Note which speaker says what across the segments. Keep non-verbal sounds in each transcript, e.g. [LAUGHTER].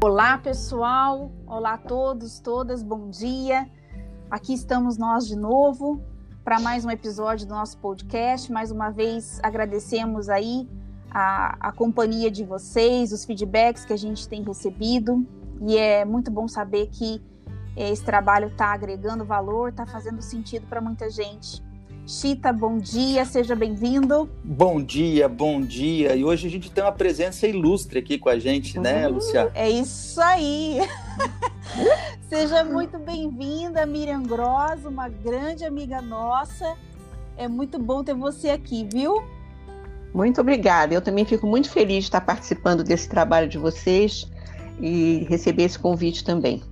Speaker 1: Olá, pessoal. Olá a todos, todas. Bom dia. Aqui estamos nós de novo para mais um episódio do nosso podcast. Mais uma vez agradecemos aí a, a companhia de vocês, os feedbacks que a gente tem recebido e é muito bom saber que esse trabalho está agregando valor, está fazendo sentido para muita gente. Chita, bom dia, seja bem-vindo.
Speaker 2: Bom dia, bom dia. E hoje a gente tem uma presença ilustre aqui com a gente, né, uh, Luciana?
Speaker 1: É isso aí. [LAUGHS] seja muito bem-vinda, Miriam Gross, uma grande amiga nossa. É muito bom ter você aqui, viu?
Speaker 3: Muito obrigada. Eu também fico muito feliz de estar participando desse trabalho de vocês e receber esse convite também.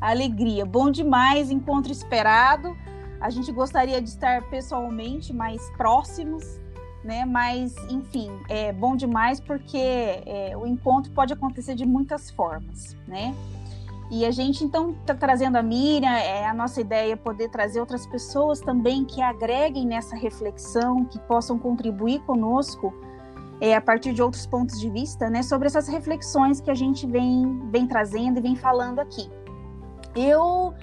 Speaker 1: Alegria, bom demais, encontro esperado. A gente gostaria de estar pessoalmente mais próximos, né? Mas, enfim, é bom demais porque é, o encontro pode acontecer de muitas formas, né? E a gente então está trazendo a Miriam, é a nossa ideia é poder trazer outras pessoas também que agreguem nessa reflexão, que possam contribuir conosco é, a partir de outros pontos de vista, né, sobre essas reflexões que a gente vem, vem trazendo e vem falando aqui. Eu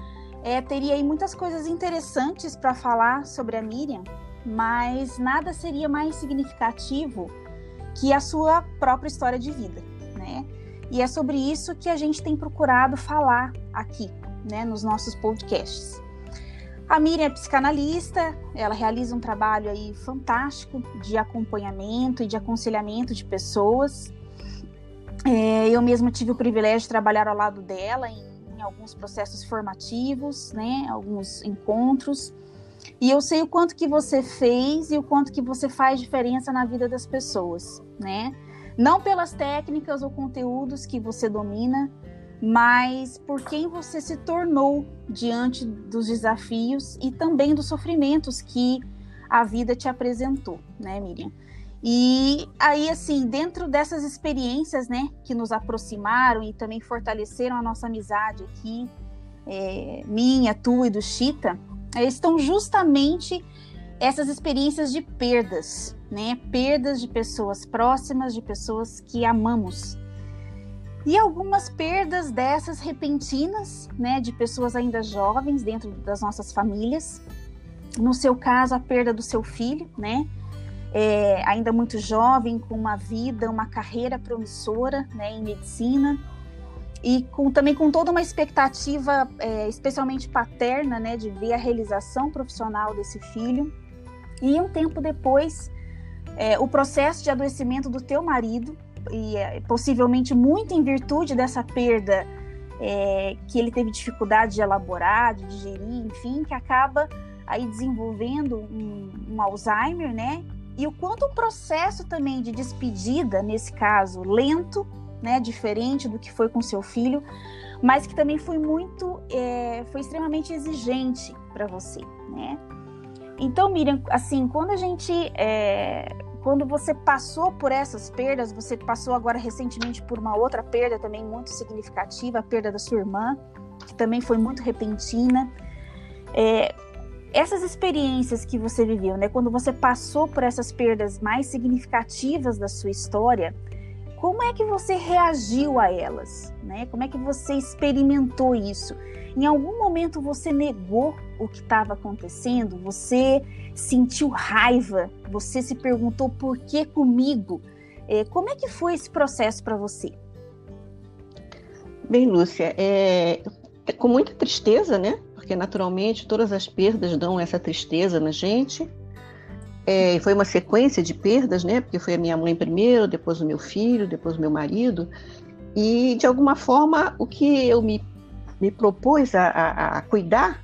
Speaker 1: é, teria aí muitas coisas interessantes para falar sobre a Miriam, mas nada seria mais significativo que a sua própria história de vida, né? E é sobre isso que a gente tem procurado falar aqui, né, nos nossos podcasts. A Miriam é psicanalista, ela realiza um trabalho aí fantástico de acompanhamento e de aconselhamento de pessoas. É, eu mesma tive o privilégio de trabalhar ao lado dela em alguns processos formativos, né, alguns encontros. E eu sei o quanto que você fez e o quanto que você faz diferença na vida das pessoas, né? Não pelas técnicas ou conteúdos que você domina, mas por quem você se tornou diante dos desafios e também dos sofrimentos que a vida te apresentou, né, Miriam? E aí, assim, dentro dessas experiências, né, que nos aproximaram e também fortaleceram a nossa amizade aqui, é, minha, tua e do Chita, é, estão justamente essas experiências de perdas, né, perdas de pessoas próximas, de pessoas que amamos. E algumas perdas dessas repentinas, né, de pessoas ainda jovens dentro das nossas famílias. No seu caso, a perda do seu filho, né, é, ainda muito jovem, com uma vida, uma carreira promissora né, em medicina, e com, também com toda uma expectativa, é, especialmente paterna, né, de ver a realização profissional desse filho. E um tempo depois, é, o processo de adoecimento do teu marido, e é, possivelmente muito em virtude dessa perda é, que ele teve dificuldade de elaborar, de digerir, enfim, que acaba aí desenvolvendo um, um Alzheimer, né? E o quanto o processo também de despedida, nesse caso, lento, né, diferente do que foi com seu filho, mas que também foi muito, é, foi extremamente exigente para você, né? Então, Miriam, assim, quando a gente, é, quando você passou por essas perdas, você passou agora recentemente por uma outra perda também muito significativa, a perda da sua irmã, que também foi muito repentina. É, essas experiências que você viveu, né, quando você passou por essas perdas mais significativas da sua história, como é que você reagiu a elas, né? Como é que você experimentou isso? Em algum momento você negou o que estava acontecendo? Você sentiu raiva? Você se perguntou por que comigo? É, como é que foi esse processo para você?
Speaker 3: Bem, Lúcia, é, com muita tristeza, né? Porque naturalmente todas as perdas dão essa tristeza na gente. É, foi uma sequência de perdas, né? Porque foi a minha mãe primeiro, depois o meu filho, depois o meu marido. E de alguma forma o que eu me, me propus a, a, a cuidar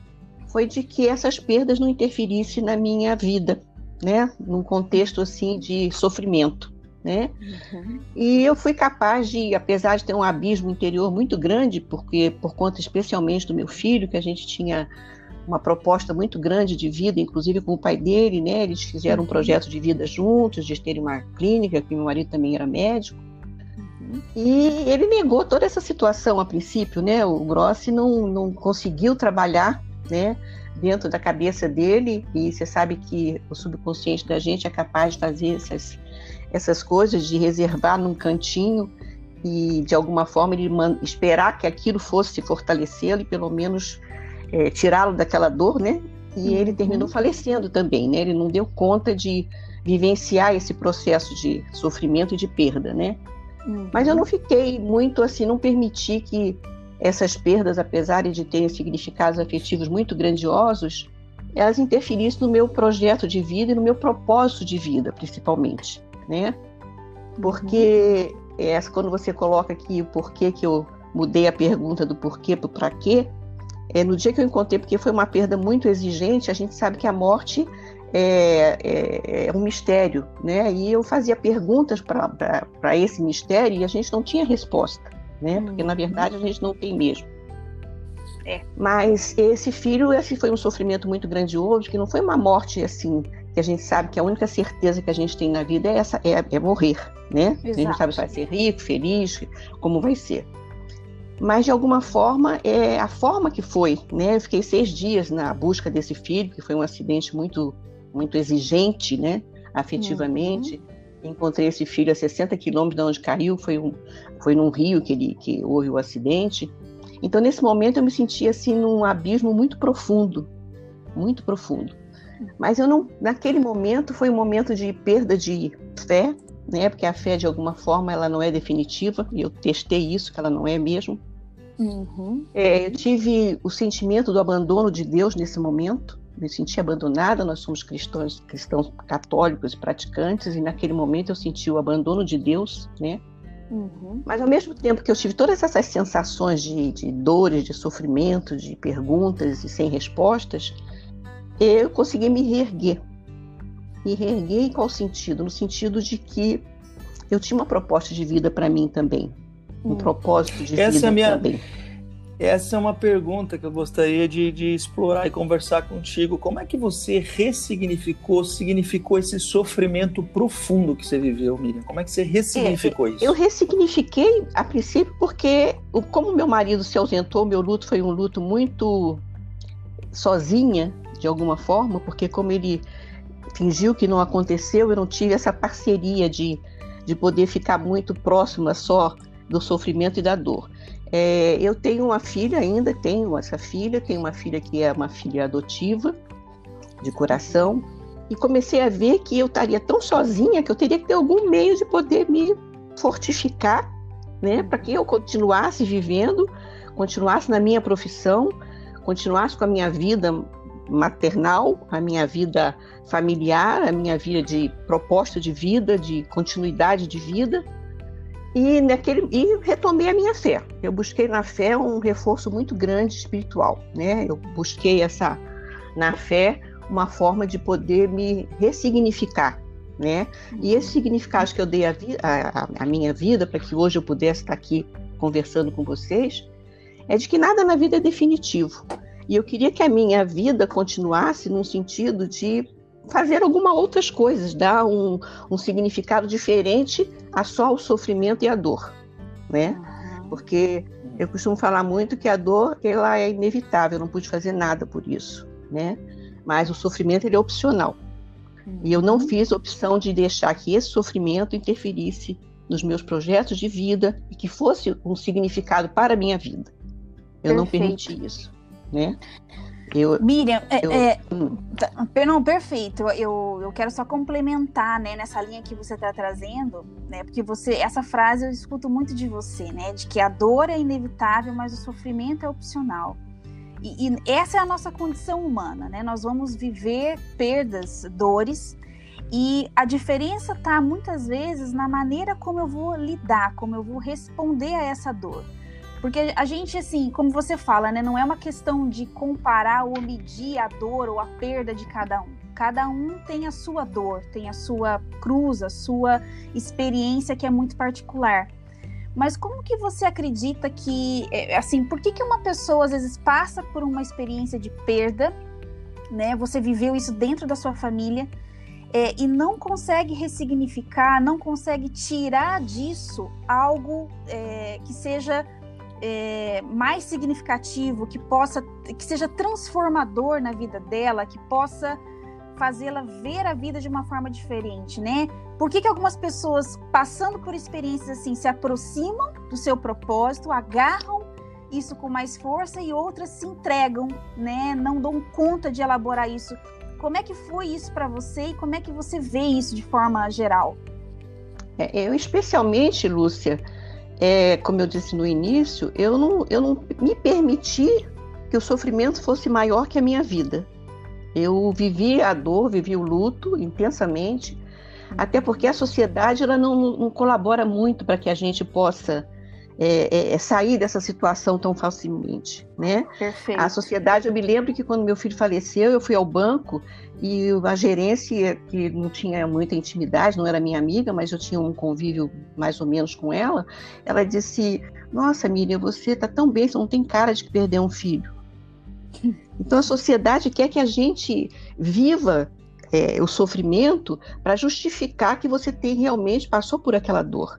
Speaker 3: foi de que essas perdas não interferissem na minha vida, né? Num contexto assim de sofrimento né? Uhum. E eu fui capaz de, apesar de ter um abismo interior muito grande, porque por conta especialmente do meu filho, que a gente tinha uma proposta muito grande de vida, inclusive com o pai dele, né? Eles fizeram um uhum. projeto de vida juntos, de terem uma clínica, que meu marido também era médico. Uhum. E ele negou toda essa situação a princípio, né? O Grossi não, não conseguiu trabalhar, né? Dentro da cabeça dele, e você sabe que o subconsciente da gente é capaz de fazer essas essas coisas de reservar num cantinho e de alguma forma ele esperar que aquilo fosse fortalecê-lo e pelo menos é, tirá-lo daquela dor, né? E uhum. ele terminou falecendo também, né? Ele não deu conta de vivenciar esse processo de sofrimento e de perda, né? Uhum. Mas eu não fiquei muito assim, não permiti que essas perdas, apesar de terem significados afetivos muito grandiosos, elas interferissem no meu projeto de vida e no meu propósito de vida, principalmente, né? Porque uhum. é, quando você coloca aqui o porquê que eu mudei a pergunta do porquê para o para quê, é, no dia que eu encontrei, porque foi uma perda muito exigente, a gente sabe que a morte é, é, é um mistério, né? E eu fazia perguntas para esse mistério e a gente não tinha resposta, né? Porque na verdade a gente não tem mesmo. É. Mas esse filho, esse foi um sofrimento muito grandioso, que não foi uma morte assim, que a gente sabe que a única certeza que a gente tem na vida é essa, é, é morrer, né? Exato. A gente não sabe se vai ser rico, feliz, como vai ser mas de alguma forma é a forma que foi, né? Eu fiquei seis dias na busca desse filho, que foi um acidente muito muito exigente, né? Afetivamente. Uhum. Encontrei esse filho a 60 quilômetros de onde caiu, foi um foi num rio que ele que houve o acidente. Então nesse momento eu me senti assim num abismo muito profundo, muito profundo. Mas eu não, naquele momento foi um momento de perda de fé, né? Porque a fé de alguma forma ela não é definitiva e eu testei isso que ela não é mesmo. Uhum. É, eu tive o sentimento do abandono de Deus nesse momento. Me senti abandonada. Nós somos cristãos, cristãos católicos e praticantes e naquele momento eu senti o abandono de Deus, né? Uhum. Mas ao mesmo tempo que eu tive todas essas sensações de, de dores, de sofrimento, de perguntas e sem respostas, eu consegui me reerguer me reerguer em qual sentido? No sentido de que eu tinha uma proposta de vida para mim também. Um hum. propósito de Essa vida é minha... também.
Speaker 2: Essa é uma pergunta que eu gostaria de, de, explorar e conversar contigo. Como é que você ressignificou, significou esse sofrimento profundo que você viveu, Miriam? Como é que você ressignificou
Speaker 3: é,
Speaker 2: isso?
Speaker 3: Eu ressignifiquei a princípio porque, como meu marido se ausentou, meu luto foi um luto muito sozinha, de alguma forma, porque como ele fingiu que não aconteceu, eu não tive essa parceria de, de poder ficar muito próxima só do sofrimento e da dor. É, eu tenho uma filha ainda, tenho essa filha, tenho uma filha que é uma filha adotiva, de coração, e comecei a ver que eu estaria tão sozinha que eu teria que ter algum meio de poder me fortificar, né, para que eu continuasse vivendo, continuasse na minha profissão, continuasse com a minha vida maternal, a minha vida familiar, a minha vida de proposta de vida, de continuidade de vida. E, naquele, e retomei a minha fé. Eu busquei na fé um reforço muito grande espiritual. Né? Eu busquei essa na fé uma forma de poder me ressignificar. Né? E esse significado que eu dei à minha vida, para que hoje eu pudesse estar aqui conversando com vocês, é de que nada na vida é definitivo. E eu queria que a minha vida continuasse num sentido de fazer algumas outras coisas, dar um, um significado diferente a só o sofrimento e a dor, né? Porque eu costumo falar muito que a dor ela é inevitável, eu não pude fazer nada por isso, né? Mas o sofrimento ele é opcional. E eu não fiz a opção de deixar que esse sofrimento interferisse nos meus projetos de vida e que fosse um significado para a minha vida. Eu Perfeito. não permiti isso né?
Speaker 1: Eu, Miriam, é, eu, é. Tá, não, perfeito. Eu, eu quero só complementar, né, nessa linha que você está trazendo, né, porque você, essa frase eu escuto muito de você, né, de que a dor é inevitável, mas o sofrimento é opcional. E, e essa é a nossa condição humana, né? Nós vamos viver perdas, dores, e a diferença está muitas vezes na maneira como eu vou lidar, como eu vou responder a essa dor. Porque a gente, assim, como você fala, né, não é uma questão de comparar ou medir a dor ou a perda de cada um. Cada um tem a sua dor, tem a sua cruz, a sua experiência que é muito particular. Mas como que você acredita que, é, assim, por que, que uma pessoa às vezes passa por uma experiência de perda, né? Você viveu isso dentro da sua família é, e não consegue ressignificar, não consegue tirar disso algo é, que seja é, mais significativo, que possa, que seja transformador na vida dela, que possa fazê-la ver a vida de uma forma diferente, né? Por que, que algumas pessoas, passando por experiências assim, se aproximam do seu propósito, agarram isso com mais força e outras se entregam, né? Não dão conta de elaborar isso. Como é que foi isso para você e como é que você vê isso de forma geral?
Speaker 3: É, eu especialmente, Lúcia, é, como eu disse no início, eu não, eu não me permiti que o sofrimento fosse maior que a minha vida. Eu vivi a dor, vivi o luto intensamente, até porque a sociedade ela não, não colabora muito para que a gente possa é, é, é, sair dessa situação tão facilmente, né?
Speaker 1: Perfeito.
Speaker 3: A sociedade, eu me lembro que quando meu filho faleceu, eu fui ao banco e a gerência, que não tinha muita intimidade, não era minha amiga, mas eu tinha um convívio mais ou menos com ela, ela disse, nossa, Miriam, você está tão bem, você não tem cara de perder um filho. [LAUGHS] Então a sociedade quer que a gente viva é, o sofrimento para justificar que você tem realmente passou por aquela dor.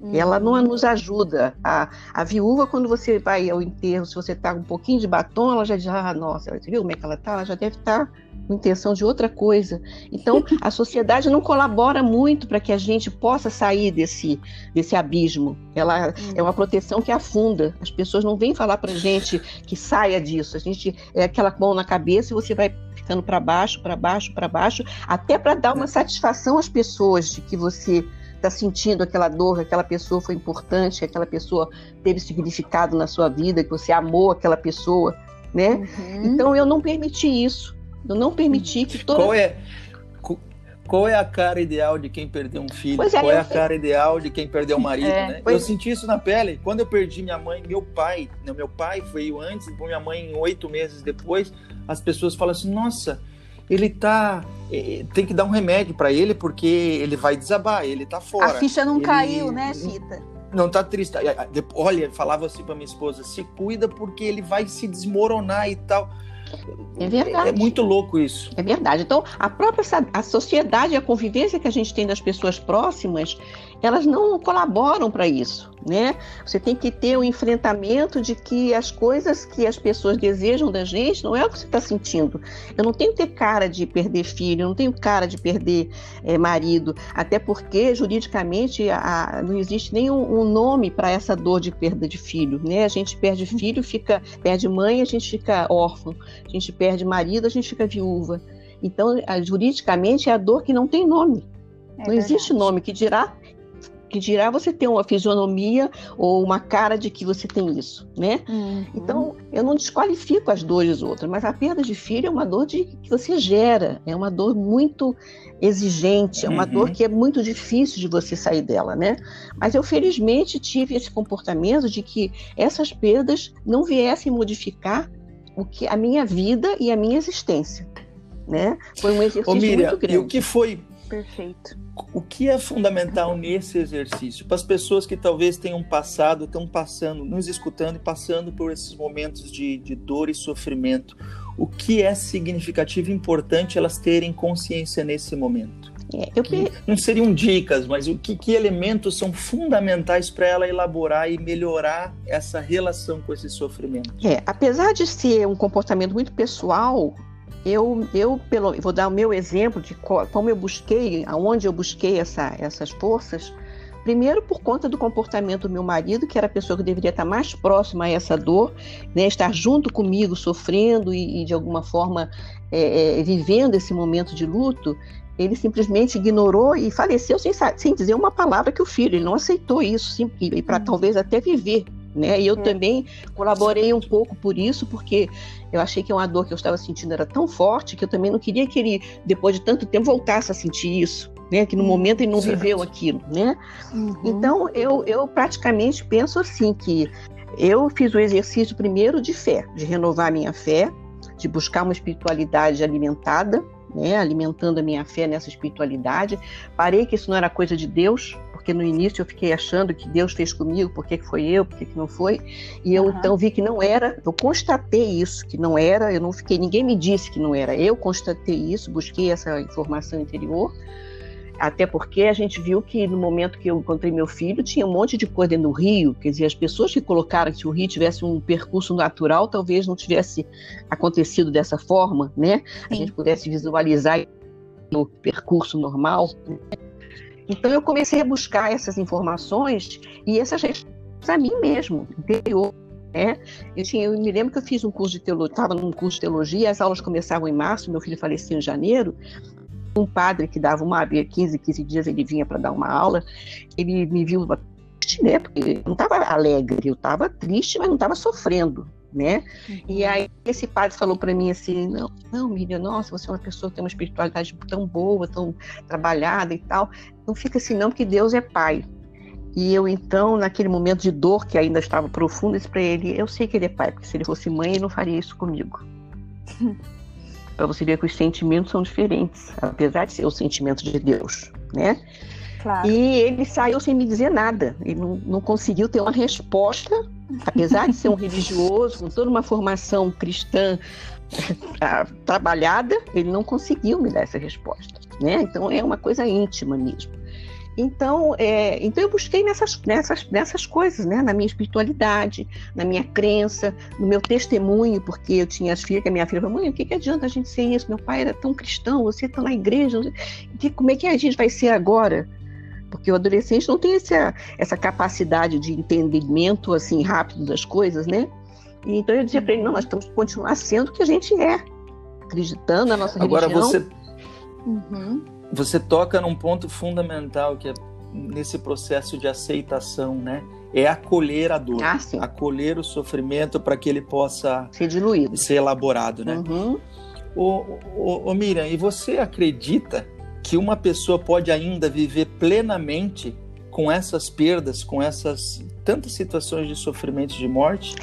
Speaker 3: Uhum. Ela não nos ajuda. A, a viúva, quando você vai ao enterro, se você está com um pouquinho de batom, ela já diz: ah, nossa, você viu como é que ela está? Ela já deve estar tá com intenção de outra coisa. Então, a sociedade não colabora muito para que a gente possa sair desse, desse abismo. Ela uhum. é uma proteção que afunda. As pessoas não vêm falar para a gente que saia disso. A gente é aquela mão na cabeça e você vai ficando para baixo, para baixo, para baixo, até para dar uma satisfação às pessoas de que você está sentindo aquela dor, que aquela pessoa foi importante, que aquela pessoa teve significado na sua vida, que você amou aquela pessoa, né? Uhum. Então eu não permiti isso. Eu não permiti que toda...
Speaker 2: Qual é qual é a cara ideal de quem perdeu um filho? É, qual é a cara ideal de quem perdeu um [LAUGHS] marido, é, né? Eu é. senti isso na pele. Quando eu perdi minha mãe, meu pai, né, meu pai veio antes, minha mãe oito meses depois, as pessoas falam assim, nossa, ele tá. Tem que dar um remédio para ele porque ele vai desabar, ele tá fora.
Speaker 1: A ficha não
Speaker 2: ele,
Speaker 1: caiu, né, Chita?
Speaker 2: Não tá triste. Olha, falava assim para minha esposa: se cuida porque ele vai se desmoronar e tal.
Speaker 3: É verdade.
Speaker 2: É muito louco isso.
Speaker 3: É verdade. Então, a própria a sociedade, a convivência que a gente tem das pessoas próximas, elas não colaboram para isso, né? Você tem que ter o um enfrentamento de que as coisas que as pessoas desejam da gente não é o que você está sentindo. Eu não tenho que ter cara de perder filho, eu não tenho cara de perder é, marido, até porque juridicamente a, a, não existe nenhum um nome para essa dor de perda de filho, né? A gente perde filho, fica perde mãe, a gente fica órfão, a gente perde marido, a gente fica viúva. Então, a, juridicamente é a dor que não tem nome. É não verdade. existe nome que dirá que dirá você ter uma fisionomia ou uma cara de que você tem isso, né? Uhum. Então, eu não desqualifico as dores outras, mas a perda de filho é uma dor de, que você gera, é uma dor muito exigente, é uma uhum. dor que é muito difícil de você sair dela, né? Mas eu felizmente tive esse comportamento de que essas perdas não viessem modificar o que a minha vida e a minha existência, né? Foi um exercício Ô, Miriam, muito grande.
Speaker 2: E o que foi
Speaker 1: Perfeito.
Speaker 2: O que é fundamental nesse exercício? Para as pessoas que talvez tenham passado, estão passando, nos escutando e passando por esses momentos de, de dor e sofrimento, o que é significativo e importante elas terem consciência nesse momento? É, eu... que, não seriam dicas, mas o que, que elementos são fundamentais para ela elaborar e melhorar essa relação com esse sofrimento?
Speaker 3: É, apesar de ser um comportamento muito pessoal, eu, eu pelo, vou dar o meu exemplo de como eu busquei, aonde eu busquei essa, essas forças. Primeiro, por conta do comportamento do meu marido, que era a pessoa que deveria estar mais próxima a essa dor, né, estar junto comigo, sofrendo e, e de alguma forma é, é, vivendo esse momento de luto, ele simplesmente ignorou e faleceu sem, sem dizer uma palavra que o filho, ele não aceitou isso, sim, e para uhum. talvez até viver né? E eu é. também colaborei um pouco por isso, porque eu achei que uma dor que eu estava sentindo era tão forte que eu também não queria que ele, depois de tanto tempo, voltasse a sentir isso. Né, que no momento ele não certo. viveu aquilo, né? Uhum. Então eu, eu praticamente penso assim que eu fiz o exercício primeiro de fé, de renovar a minha fé, de buscar uma espiritualidade alimentada, né, alimentando a minha fé nessa espiritualidade. Parei que isso não era coisa de Deus, porque no início eu fiquei achando que Deus fez comigo, por que foi eu, por que não foi, e eu uhum. então vi que não era, eu constatei isso, que não era, eu não fiquei, ninguém me disse que não era, eu constatei isso, busquei essa informação interior, Até porque a gente viu que no momento que eu encontrei meu filho, tinha um monte de coisa do rio. Quer dizer, as pessoas que colocaram que se o rio tivesse um percurso natural, talvez não tivesse acontecido dessa forma, né? Sim. A gente pudesse visualizar no percurso normal. Né? Então eu comecei a buscar essas informações e essas para mim mesmo, interior. Né? Eu, tinha, eu me lembro que eu fiz um curso de teologia, estava num curso de teologia, as aulas começavam em março, meu filho faleceu em janeiro, um padre que dava uma 15, 15 dias ele vinha para dar uma aula, ele me viu triste, né? Porque eu não estava alegre, eu estava triste, mas não estava sofrendo, né? Uhum. E aí esse padre falou para mim assim, não, não, Miriam, nossa, você é uma pessoa que tem uma espiritualidade tão boa, tão trabalhada e tal, não fica assim não, porque Deus é pai. E eu então, naquele momento de dor que ainda estava profunda, disse para ele, eu sei que ele é pai, porque se ele fosse mãe, ele não faria isso comigo. [LAUGHS] para você ver que os sentimentos são diferentes, apesar de ser o sentimento de Deus, né? Claro. E ele saiu sem me dizer nada. Ele não, não conseguiu ter uma resposta, apesar de ser um religioso, com toda uma formação cristã [LAUGHS] trabalhada, ele não conseguiu me dar essa resposta. Né? Então é uma coisa íntima mesmo. Então, é, então eu busquei nessas, nessas, nessas coisas, né? na minha espiritualidade, na minha crença, no meu testemunho, porque eu tinha as filhas, que a minha filha falou, mãe, o que, que adianta a gente ser isso? Meu pai era tão cristão, você está na igreja, como é que a gente vai ser agora? Porque o adolescente não tem essa, essa capacidade de entendimento assim rápido das coisas, né? E então eu dizia para ele, não, nós temos que continuar sendo o que a gente é, acreditando na nossa
Speaker 2: Agora
Speaker 3: religião.
Speaker 2: Agora você... Uhum você toca num ponto fundamental que é nesse processo de aceitação, né? É acolher a dor, ah, acolher o sofrimento para que ele possa
Speaker 3: ser diluído,
Speaker 2: ser elaborado, né? Uhum. Ô, ô, ô, Miriam, e você acredita que uma pessoa pode ainda viver plenamente com essas perdas, com essas tantas situações de sofrimento, de morte,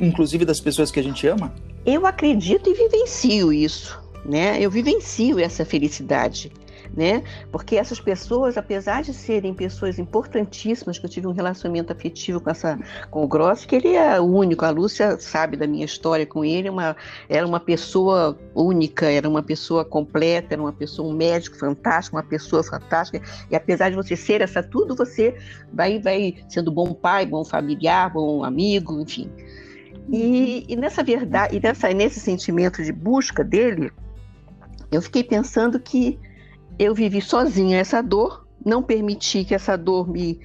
Speaker 2: inclusive das pessoas que a gente ama?
Speaker 3: Eu acredito e vivencio isso, né? Eu vivencio essa felicidade né? Porque essas pessoas, apesar de serem pessoas importantíssimas, que eu tive um relacionamento afetivo com essa com o Gross, que ele é único, a Lúcia sabe da minha história com ele, uma, era uma pessoa única, era uma pessoa completa, era uma pessoa, um médico fantástico, uma pessoa fantástica, e apesar de você ser essa tudo, você vai, vai sendo bom pai, bom familiar, bom amigo, enfim. E, e nessa verdade, e nessa, nesse sentimento de busca dele, eu fiquei pensando que eu vivi sozinha essa dor, não permiti que essa dor me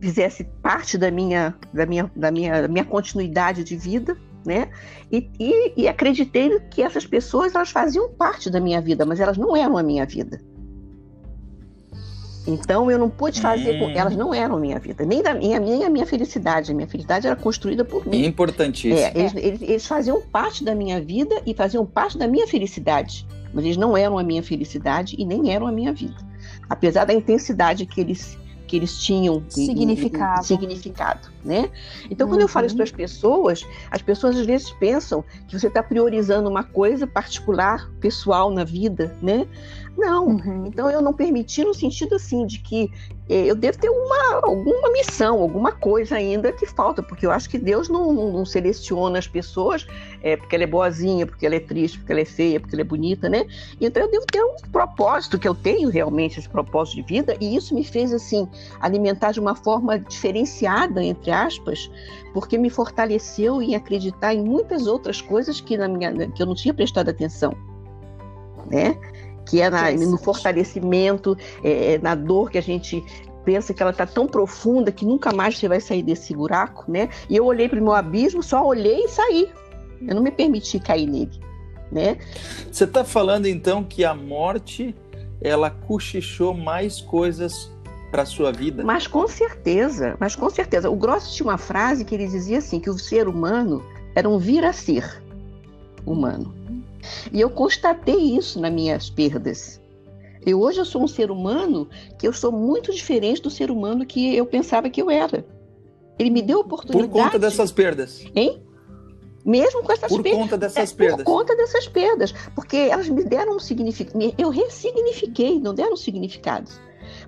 Speaker 3: fizesse parte da minha, da minha, da minha, da minha continuidade de vida, né? E, e, e, acreditei que essas pessoas elas faziam parte da minha vida, mas elas não eram a minha vida. Então eu não pude fazer hum. com elas não eram a minha vida, nem da minha nem a minha felicidade. A minha felicidade era construída por mim.
Speaker 2: Importantíssimo.
Speaker 3: É, eles, eles, eles faziam parte da minha vida e faziam parte da minha felicidade mas eles não eram a minha felicidade e nem eram a minha vida. Apesar da intensidade que eles que eles tinham
Speaker 1: significado,
Speaker 3: significado né? Então, uhum. quando eu falo isso uhum. para as pessoas, as pessoas às vezes pensam que você está priorizando uma coisa particular, pessoal na vida, né? Não. Uhum. Então eu não permiti no sentido assim de que é, eu devo ter uma, alguma missão, alguma coisa ainda que falta, porque eu acho que Deus não, não, não seleciona as pessoas é, porque ela é boazinha, porque ela é triste, porque ela é feia, porque ela é bonita, né? Então eu devo ter um propósito, que eu tenho realmente esse propósito de vida, e isso me fez assim alimentar de uma forma diferenciada, entre aspas, porque me fortaleceu em acreditar em muitas outras coisas que, na minha, que eu não tinha prestado atenção, né? Que é na, no fortalecimento, é, é, na dor que a gente pensa que ela está tão profunda que nunca mais você vai sair desse buraco, né? E eu olhei para o meu abismo, só olhei e saí. Eu não me permiti cair nele, né?
Speaker 2: Você está falando então que a morte ela cochichou mais coisas para sua vida?
Speaker 3: Mas com certeza, mas com certeza. O Gross tinha uma frase que ele dizia assim que o ser humano era um vir a ser humano. E eu constatei isso nas minhas perdas. Eu hoje eu sou um ser humano que eu sou muito diferente do ser humano que eu pensava que eu era. Ele me deu oportunidade.
Speaker 2: Por conta dessas perdas.
Speaker 3: Hein? Mesmo com essas
Speaker 2: por
Speaker 3: perdas.
Speaker 2: Por conta dessas é, perdas.
Speaker 3: Por conta dessas perdas. Porque elas me deram um significado. Eu ressignifiquei, não deram significados.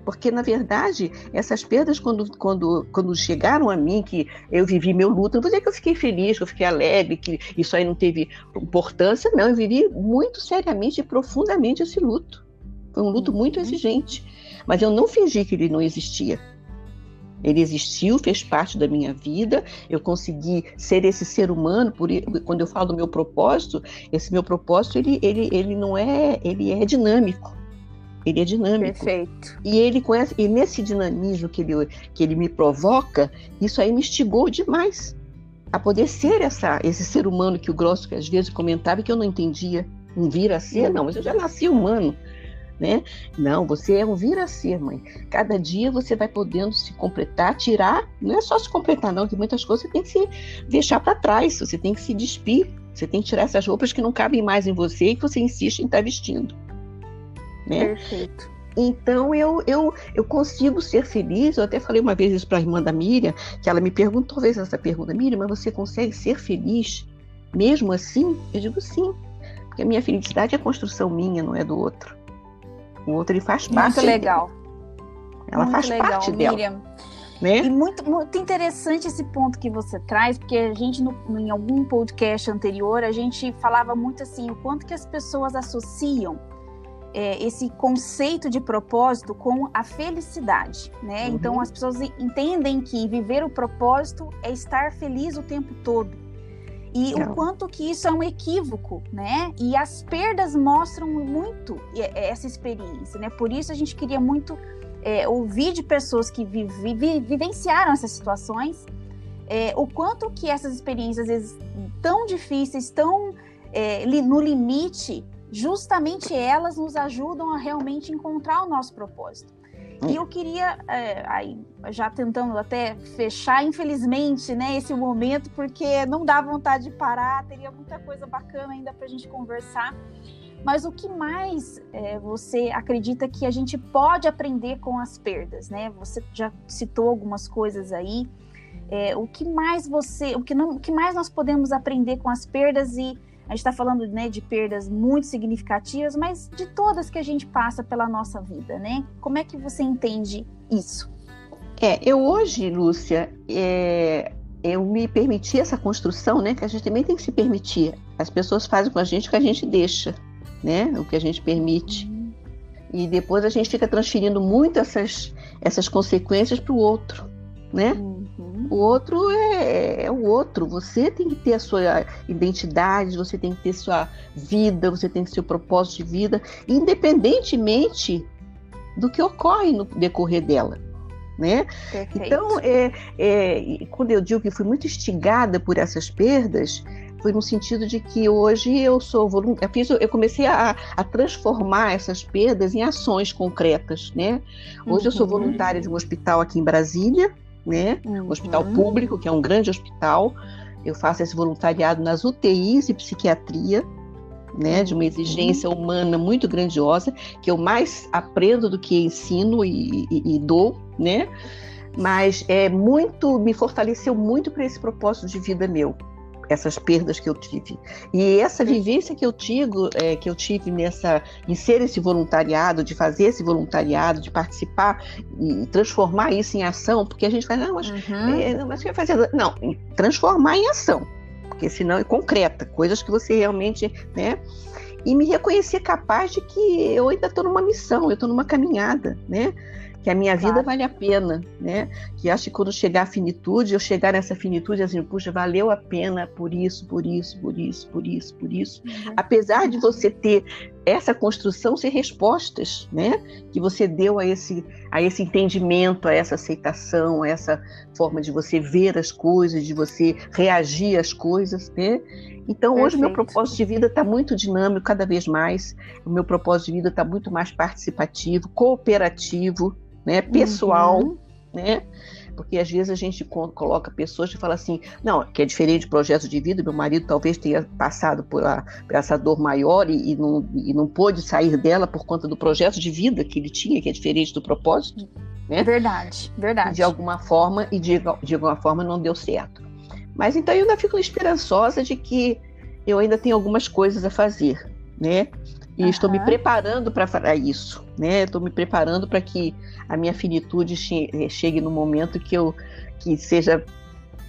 Speaker 3: Porque, na verdade, essas perdas, quando, quando, quando chegaram a mim, que eu vivi meu luto, não vou dizer que eu fiquei feliz, que eu fiquei alegre, que isso aí não teve importância, não. Eu vivi muito seriamente e profundamente esse luto. Foi um luto muito uhum. exigente. Mas eu não fingi que ele não existia. Ele existiu, fez parte da minha vida. Eu consegui ser esse ser humano. Por quando eu falo do meu propósito, esse meu propósito ele, ele, ele não é, ele é dinâmico. Ele é dinâmico.
Speaker 1: Perfeito.
Speaker 3: E ele conhece, e nesse dinamismo que ele, que ele me provoca, isso aí me instigou demais a poder ser essa, esse ser humano que o Grosso que às vezes comentava que eu não entendia. Um vir a ser, não, mas eu já nasci humano né? Não, você é um vir a ser, mãe. Cada dia você vai podendo se completar, tirar, não é só se completar, não, que muitas coisas você tem que se deixar para trás, você tem que se despir, você tem que tirar essas roupas que não cabem mais em você e que você insiste em estar tá vestindo. Né?
Speaker 1: Perfeito.
Speaker 3: Então eu, eu, eu consigo ser feliz. Eu até falei uma vez isso para a irmã da Miriam, que ela me perguntou talvez essa pergunta, Miriam, mas você consegue ser feliz mesmo assim? Eu digo sim, porque a minha felicidade é construção minha, não é do outro. O outro ele faz parte.
Speaker 1: Muito legal.
Speaker 3: Ela muito faz legal, parte Miriam. dela. Né?
Speaker 1: E muito, muito interessante esse ponto que você traz, porque a gente, no, em algum podcast anterior, a gente falava muito assim, o quanto que as pessoas associam é, esse conceito de propósito com a felicidade, né? Uhum. Então as pessoas entendem que viver o propósito é estar feliz o tempo todo. E o quanto que isso é um equívoco, né? E as perdas mostram muito essa experiência, né? Por isso a gente queria muito é, ouvir de pessoas que vi, vi, vivenciaram essas situações, é, o quanto que essas experiências, às vezes, tão difíceis, tão é, no limite, justamente elas nos ajudam a realmente encontrar o nosso propósito. E eu queria, é, aí, já tentando até fechar, infelizmente, né, esse momento, porque não dá vontade de parar, teria muita coisa bacana ainda para a gente conversar. Mas o que mais é, você acredita que a gente pode aprender com as perdas, né? Você já citou algumas coisas aí. É, o que mais você, o que, não, o que mais nós podemos aprender com as perdas e a gente está falando né, de perdas muito significativas, mas de todas que a gente passa pela nossa vida, né? Como é que você entende isso?
Speaker 3: É, eu hoje, Lúcia, é, eu me permiti essa construção, né? Que a gente também tem que se permitir. As pessoas fazem com a gente o que a gente deixa, né? O que a gente permite. Uhum. E depois a gente fica transferindo muito essas, essas consequências para o outro, né? Uhum. O outro é, é, o outro. Você tem que ter a sua identidade, você tem que ter sua vida, você tem que ter seu propósito de vida, independentemente do que ocorre no decorrer dela. Né? Então, é, é, quando eu digo que fui muito instigada por essas perdas, foi no sentido de que hoje eu sou voluntária, eu, eu comecei a, a, transformar essas perdas em ações concretas, né? Hoje uhum. eu sou uhum. voluntária de um hospital aqui em Brasília, né? Uhum. Um hospital público, que é um grande hospital. Eu faço esse voluntariado nas UTIs e psiquiatria, né? De uma exigência uhum. humana muito grandiosa, que eu mais aprendo do que ensino e, e, e dou, né? Mas é muito, me fortaleceu muito para esse propósito de vida meu essas perdas que eu tive. E essa vivência que eu tive, é, que eu tive nessa, em ser esse voluntariado, de fazer esse voluntariado, de participar e transformar isso em ação, porque a gente fala, não, mas, uhum. é, mas o que vai fazer? Não, transformar em ação, porque senão é concreta, coisas que você realmente, né? E me reconhecer capaz de que eu ainda estou numa missão, eu estou numa caminhada, né? Que a minha claro. vida vale a pena, né? Que acho que quando chegar a finitude, eu chegar nessa finitude assim, puxa, valeu a pena por isso, por isso, por isso, por isso, por isso. Uhum. Apesar de você ter essa construção ser respostas, né? Que você deu a esse, a esse entendimento, a essa aceitação, a essa forma de você ver as coisas, de você reagir às coisas, né? Então, Perfeito. hoje, meu propósito de vida está muito dinâmico, cada vez mais. O meu propósito de vida está muito mais participativo, cooperativo, né, pessoal, uhum. né? Porque às vezes a gente coloca pessoas que falam assim, não, que é diferente do projeto de vida, meu marido talvez tenha passado por, a, por essa dor maior e, e, não, e não pôde sair dela por conta do projeto de vida que ele tinha, que é diferente do propósito. Né?
Speaker 1: Verdade, verdade.
Speaker 3: De alguma forma, e de, de alguma forma não deu certo. Mas então eu ainda fico esperançosa de que eu ainda tenho algumas coisas a fazer, né? E uhum. estou me preparando para isso, né? Estou me preparando para que a minha finitude che chegue no momento que eu que seja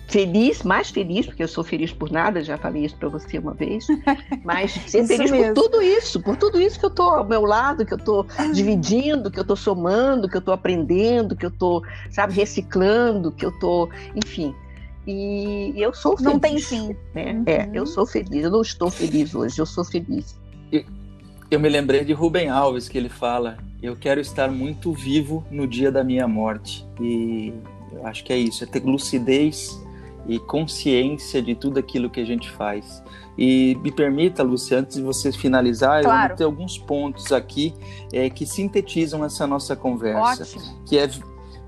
Speaker 3: feliz, mais feliz, porque eu sou feliz por nada, já falei isso para você uma vez, [LAUGHS] mas ser feliz mesmo. por tudo isso, por tudo isso que eu estou ao meu lado, que eu estou dividindo, que eu estou somando, que eu estou aprendendo, que eu estou, sabe, reciclando, que eu estou, enfim. E eu sou feliz.
Speaker 1: Não tem fim.
Speaker 3: Né? Uhum. É, eu sou feliz. Eu não estou feliz hoje, eu sou feliz.
Speaker 2: Eu me lembrei de Rubem Alves, que ele fala: Eu quero estar muito vivo no dia da minha morte. E eu acho que é isso, é ter lucidez e consciência de tudo aquilo que a gente faz. E me permita, Lúcia, antes de você finalizar, claro. eu vou ter alguns pontos aqui é, que sintetizam essa nossa conversa,
Speaker 1: Ótimo.
Speaker 2: que é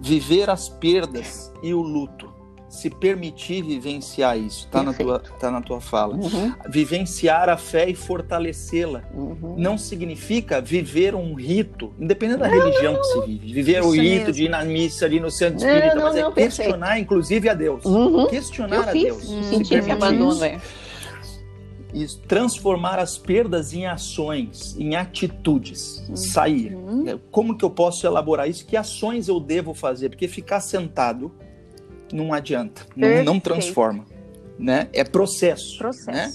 Speaker 2: viver as perdas e o luto se permitir vivenciar isso, tá na tua, tá na tua fala. Uhum. Vivenciar a fé e fortalecê-la. Uhum. Não significa viver um rito, independente da não, religião não, que se vive. Viver o rito mesmo. de ir na missa ali no centro espírita, não, mas é questionar, perfeito. inclusive, a Deus.
Speaker 3: Uhum.
Speaker 2: Questionar
Speaker 3: Eu
Speaker 2: a
Speaker 3: fiz,
Speaker 2: Deus.
Speaker 3: Hum, sentir esse abandono, é.
Speaker 2: Isso, transformar as perdas em ações, em atitudes, uhum. sair. Como que eu posso elaborar isso? Que ações eu devo fazer? Porque ficar sentado não adianta, não, não, transforma, né? É processo,
Speaker 1: processo.
Speaker 2: né?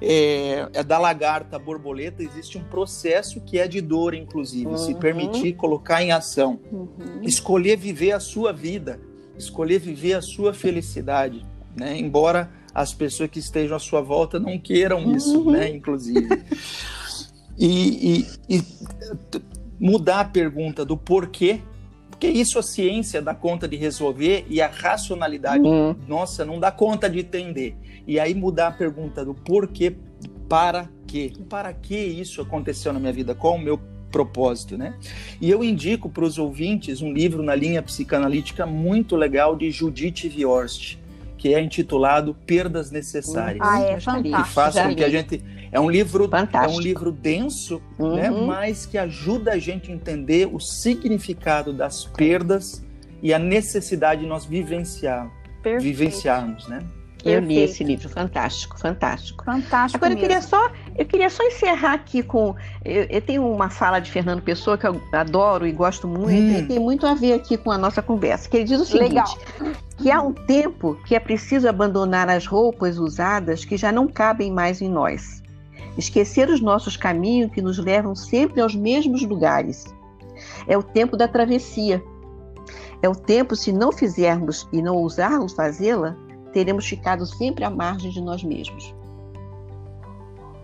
Speaker 2: É, é, da lagarta à borboleta existe um processo que é de dor, inclusive, uhum. se permitir colocar em ação, uhum. escolher viver a sua vida, escolher viver a sua felicidade, né? Embora as pessoas que estejam à sua volta não queiram isso, uhum. né? Inclusive. E, e, e, mudar a pergunta do porquê porque isso a ciência dá conta de resolver e a racionalidade, uhum. nossa, não dá conta de entender. E aí mudar a pergunta do porquê, para quê? Para que isso aconteceu na minha vida? Qual o meu propósito, né? E eu indico para os ouvintes um livro na linha psicanalítica muito legal de Judith Viorst, que é intitulado Perdas Necessárias.
Speaker 1: Ah, é fantástico.
Speaker 2: Que faz com que a gente é um livro fantástico. é um livro denso, né? uhum. né, mas que ajuda a gente a entender o significado das perdas e a necessidade de nós vivenciar, vivenciarmos, né?
Speaker 3: Eu li esse livro, fantástico, fantástico.
Speaker 1: Fantástico.
Speaker 3: Agora
Speaker 1: mesmo.
Speaker 3: eu queria só, eu queria só encerrar aqui com, eu, eu, tenho uma fala de Fernando Pessoa que eu adoro e gosto muito, hum. e tem muito a ver aqui com a nossa conversa. Que ele diz o seguinte: Legal. que há um tempo que é preciso abandonar as roupas usadas que já não cabem mais em nós, esquecer os nossos caminhos que nos levam sempre aos mesmos lugares. É o tempo da travessia. É o tempo, se não fizermos e não ousarmos fazê-la, teremos ficado sempre à margem de nós mesmos.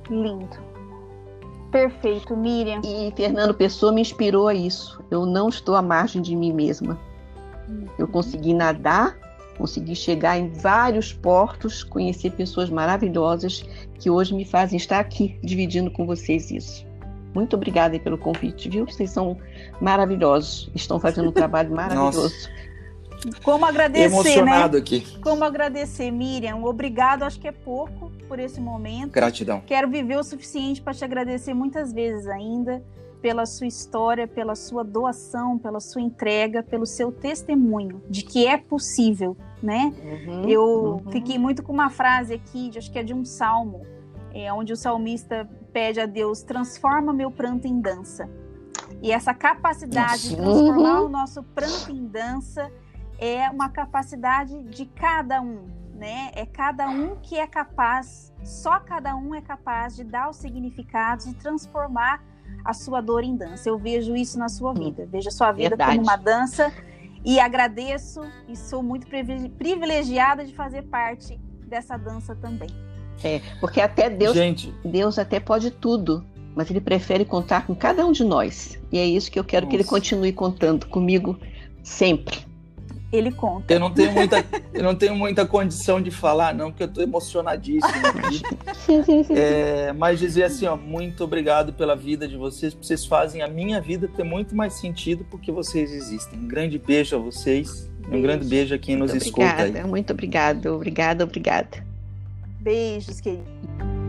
Speaker 1: Lindo. Perfeito, Miriam.
Speaker 3: E Fernando Pessoa me inspirou a isso. Eu não estou à margem de mim mesma. Eu consegui nadar, consegui chegar em vários portos, conhecer pessoas maravilhosas que hoje me fazem estar aqui dividindo com vocês isso. Muito obrigada pelo convite, viu? Vocês são maravilhosos, estão fazendo um [LAUGHS] trabalho maravilhoso. Nossa.
Speaker 1: Como agradecer,
Speaker 2: Emocionado
Speaker 1: né?
Speaker 2: aqui.
Speaker 1: Como agradecer, Miriam. Obrigado, acho que é pouco por esse momento.
Speaker 2: Gratidão.
Speaker 1: Quero viver o suficiente para te agradecer muitas vezes ainda pela sua história, pela sua doação, pela sua entrega, pelo seu testemunho de que é possível, né? Uhum, Eu uhum. fiquei muito com uma frase aqui, acho que é de um salmo, é, onde o salmista pede a Deus: transforma meu pranto em dança. E essa capacidade de transformar uhum. o nosso pranto em dança é uma capacidade de cada um, né? É cada um que é capaz, só cada um é capaz de dar os significados e transformar a sua dor em dança. Eu vejo isso na sua vida. Vejo a sua vida Verdade. como uma dança e agradeço e sou muito privilegiada de fazer parte dessa dança também.
Speaker 3: É, porque até Deus, Gente. Deus até pode tudo, mas ele prefere contar com cada um de nós. E é isso que eu quero Nossa. que ele continue contando comigo sempre
Speaker 1: ele conta.
Speaker 2: Eu não tenho muita, eu não tenho muita condição de falar, não, porque eu estou emocionadíssimo. [LAUGHS] é, mas dizer assim, ó, muito obrigado pela vida de vocês, vocês fazem a minha vida ter muito mais sentido porque vocês existem. Um grande beijo a vocês, beijo. um grande beijo a quem muito nos
Speaker 3: obrigada,
Speaker 2: escuta aí.
Speaker 3: Muito obrigado, obrigada, obrigada.
Speaker 1: Beijos, querido.